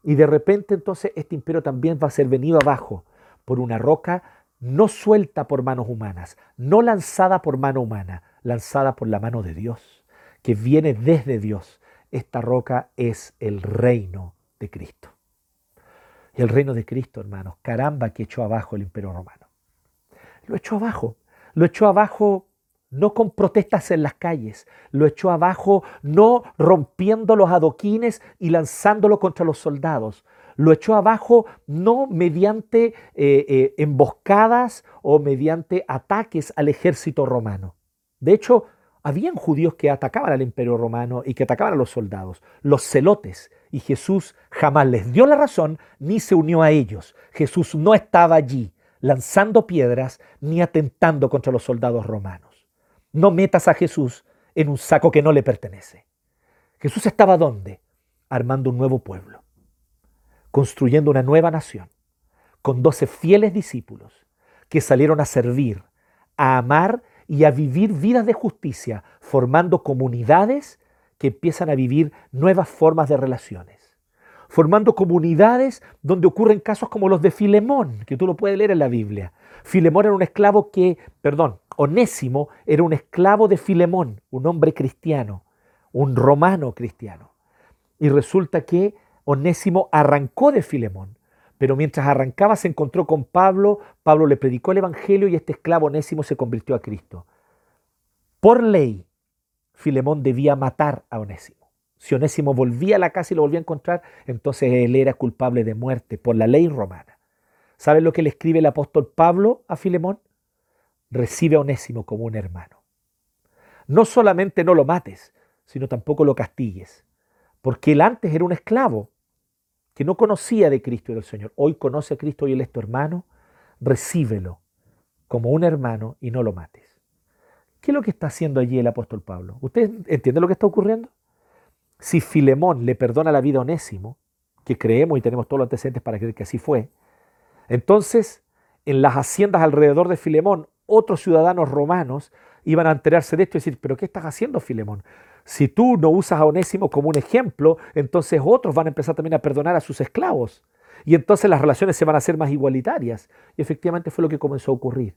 Y de repente entonces este imperio también va a ser venido abajo por una roca no suelta por manos humanas, no lanzada por mano humana, lanzada por la mano de Dios, que viene desde Dios. Esta roca es el reino de Cristo. Y el reino de Cristo, hermanos, caramba que echó abajo el imperio romano. Lo echó abajo. Lo echó abajo no con protestas en las calles, lo echó abajo no rompiendo los adoquines y lanzándolo contra los soldados, lo echó abajo no mediante eh, eh, emboscadas o mediante ataques al ejército romano. De hecho, habían judíos que atacaban al imperio romano y que atacaban a los soldados, los celotes, y Jesús jamás les dio la razón ni se unió a ellos. Jesús no estaba allí lanzando piedras ni atentando contra los soldados romanos. No metas a Jesús en un saco que no le pertenece. Jesús estaba ¿dónde? Armando un nuevo pueblo, construyendo una nueva nación, con doce fieles discípulos que salieron a servir, a amar y a vivir vidas de justicia, formando comunidades que empiezan a vivir nuevas formas de relaciones, formando comunidades donde ocurren casos como los de Filemón, que tú lo puedes leer en la Biblia. Filemón era un esclavo que, perdón, Onésimo era un esclavo de Filemón, un hombre cristiano, un romano cristiano. Y resulta que Onésimo arrancó de Filemón, pero mientras arrancaba se encontró con Pablo, Pablo le predicó el Evangelio y este esclavo Onésimo se convirtió a Cristo. Por ley, Filemón debía matar a Onésimo. Si Onésimo volvía a la casa y lo volvía a encontrar, entonces él era culpable de muerte por la ley romana. ¿Saben lo que le escribe el apóstol Pablo a Filemón? recibe a Onésimo como un hermano. No solamente no lo mates, sino tampoco lo castigues, porque él antes era un esclavo que no conocía de Cristo y del Señor. Hoy conoce a Cristo y él es tu hermano, recíbelo como un hermano y no lo mates. ¿Qué es lo que está haciendo allí el apóstol Pablo? ¿Usted entiende lo que está ocurriendo? Si Filemón le perdona la vida a Onésimo, que creemos y tenemos todos los antecedentes para creer que así fue, entonces en las haciendas alrededor de Filemón otros ciudadanos romanos iban a enterarse de esto y decir, pero ¿qué estás haciendo, Filemón? Si tú no usas a Onésimo como un ejemplo, entonces otros van a empezar también a perdonar a sus esclavos. Y entonces las relaciones se van a hacer más igualitarias. Y efectivamente fue lo que comenzó a ocurrir.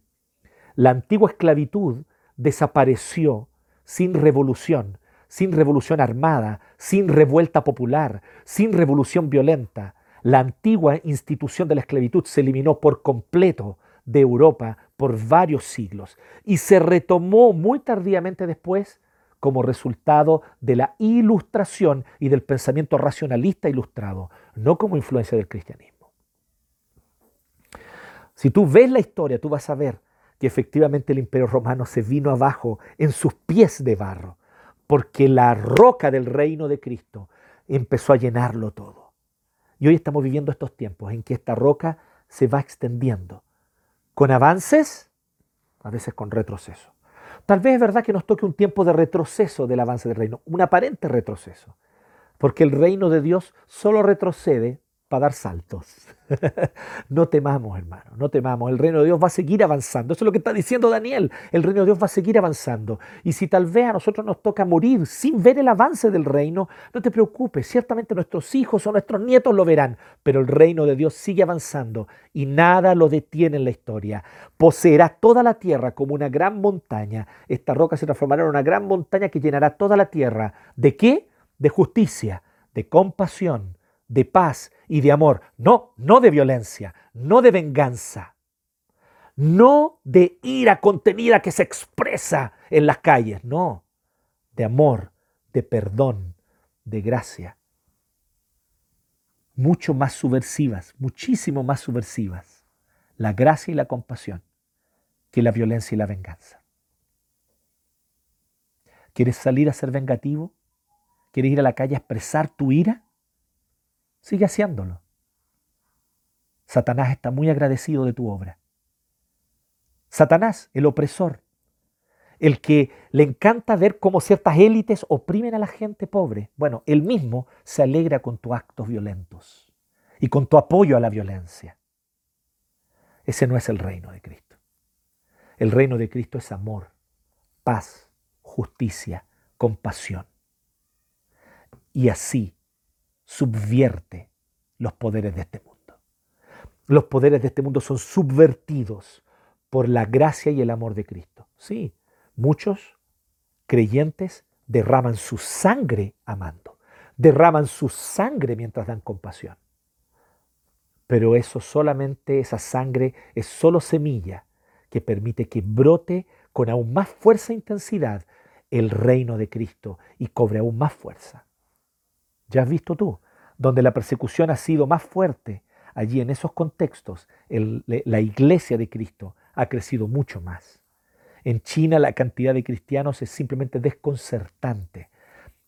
La antigua esclavitud desapareció sin revolución, sin revolución armada, sin revuelta popular, sin revolución violenta. La antigua institución de la esclavitud se eliminó por completo de Europa por varios siglos y se retomó muy tardíamente después como resultado de la ilustración y del pensamiento racionalista ilustrado, no como influencia del cristianismo. Si tú ves la historia, tú vas a ver que efectivamente el imperio romano se vino abajo en sus pies de barro, porque la roca del reino de Cristo empezó a llenarlo todo. Y hoy estamos viviendo estos tiempos en que esta roca se va extendiendo con avances, a veces con retroceso. Tal vez es verdad que nos toque un tiempo de retroceso del avance del reino, un aparente retroceso, porque el reino de Dios solo retrocede para dar saltos. no temamos, hermano, no temamos. El reino de Dios va a seguir avanzando. Eso es lo que está diciendo Daniel. El reino de Dios va a seguir avanzando. Y si tal vez a nosotros nos toca morir sin ver el avance del reino, no te preocupes. Ciertamente nuestros hijos o nuestros nietos lo verán. Pero el reino de Dios sigue avanzando y nada lo detiene en la historia. Poseerá toda la tierra como una gran montaña. Esta roca se transformará en una gran montaña que llenará toda la tierra. ¿De qué? De justicia, de compasión de paz y de amor. No, no de violencia, no de venganza, no de ira contenida que se expresa en las calles, no, de amor, de perdón, de gracia. Mucho más subversivas, muchísimo más subversivas, la gracia y la compasión que la violencia y la venganza. ¿Quieres salir a ser vengativo? ¿Quieres ir a la calle a expresar tu ira? Sigue haciéndolo. Satanás está muy agradecido de tu obra. Satanás, el opresor, el que le encanta ver cómo ciertas élites oprimen a la gente pobre. Bueno, él mismo se alegra con tus actos violentos y con tu apoyo a la violencia. Ese no es el reino de Cristo. El reino de Cristo es amor, paz, justicia, compasión. Y así subvierte los poderes de este mundo. Los poderes de este mundo son subvertidos por la gracia y el amor de Cristo. Sí, muchos creyentes derraman su sangre amando, derraman su sangre mientras dan compasión. Pero eso solamente, esa sangre es solo semilla que permite que brote con aún más fuerza e intensidad el reino de Cristo y cobre aún más fuerza. Ya has visto tú, donde la persecución ha sido más fuerte, allí en esos contextos la iglesia de Cristo ha crecido mucho más. En China la cantidad de cristianos es simplemente desconcertante.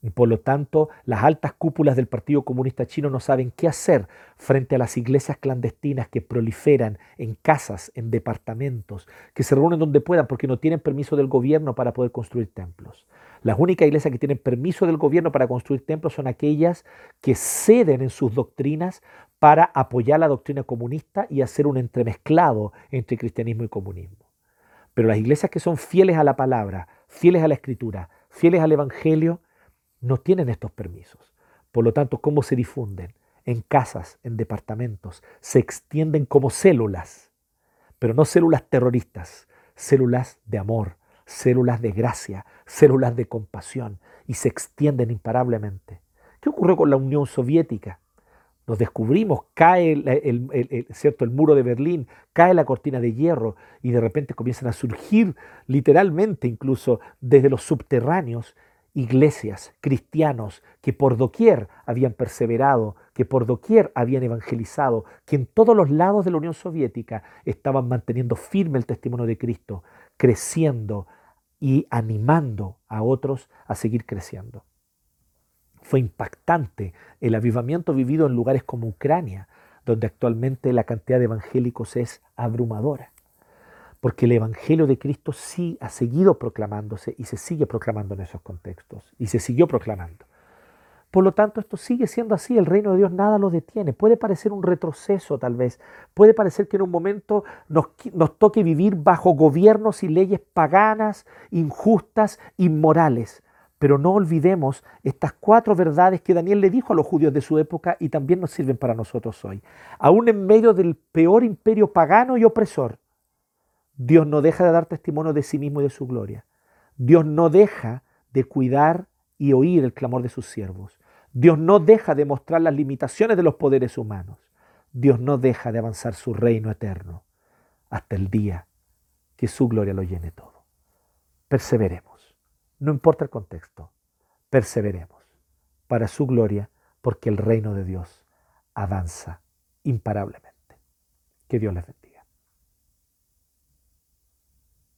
Y por lo tanto, las altas cúpulas del Partido Comunista Chino no saben qué hacer frente a las iglesias clandestinas que proliferan en casas, en departamentos, que se reúnen donde puedan porque no tienen permiso del gobierno para poder construir templos. Las únicas iglesias que tienen permiso del gobierno para construir templos son aquellas que ceden en sus doctrinas para apoyar la doctrina comunista y hacer un entremezclado entre cristianismo y comunismo. Pero las iglesias que son fieles a la palabra, fieles a la escritura, fieles al evangelio, no tienen estos permisos. Por lo tanto, ¿cómo se difunden? En casas, en departamentos, se extienden como células, pero no células terroristas, células de amor, células de gracia, células de compasión, y se extienden imparablemente. ¿Qué ocurrió con la Unión Soviética? Nos descubrimos, cae el, ¿cierto? el muro de Berlín, cae la cortina de hierro y de repente comienzan a surgir literalmente incluso desde los subterráneos iglesias, cristianos que por doquier habían perseverado, que por doquier habían evangelizado, que en todos los lados de la Unión Soviética estaban manteniendo firme el testimonio de Cristo, creciendo y animando a otros a seguir creciendo. Fue impactante el avivamiento vivido en lugares como Ucrania, donde actualmente la cantidad de evangélicos es abrumadora porque el Evangelio de Cristo sí ha seguido proclamándose y se sigue proclamando en esos contextos, y se siguió proclamando. Por lo tanto, esto sigue siendo así, el reino de Dios nada lo detiene. Puede parecer un retroceso tal vez, puede parecer que en un momento nos, toque vivir bajo gobiernos y leyes paganas, injustas, inmorales. Pero no olvidemos estas cuatro verdades que Daniel le dijo a los judíos de su época y también nos sirven para nosotros hoy. Aún en medio del peor imperio pagano y opresor, Dios no deja de dar testimonio de sí mismo y de su gloria. Dios no deja de cuidar y oír el clamor de sus siervos. Dios no deja de mostrar las limitaciones de los poderes humanos. Dios no deja de avanzar su reino eterno hasta el día que su gloria lo llene todo. Perseveremos. No importa el contexto. Perseveremos para su gloria porque el reino de Dios avanza imparablemente. Que Dios les bendiga.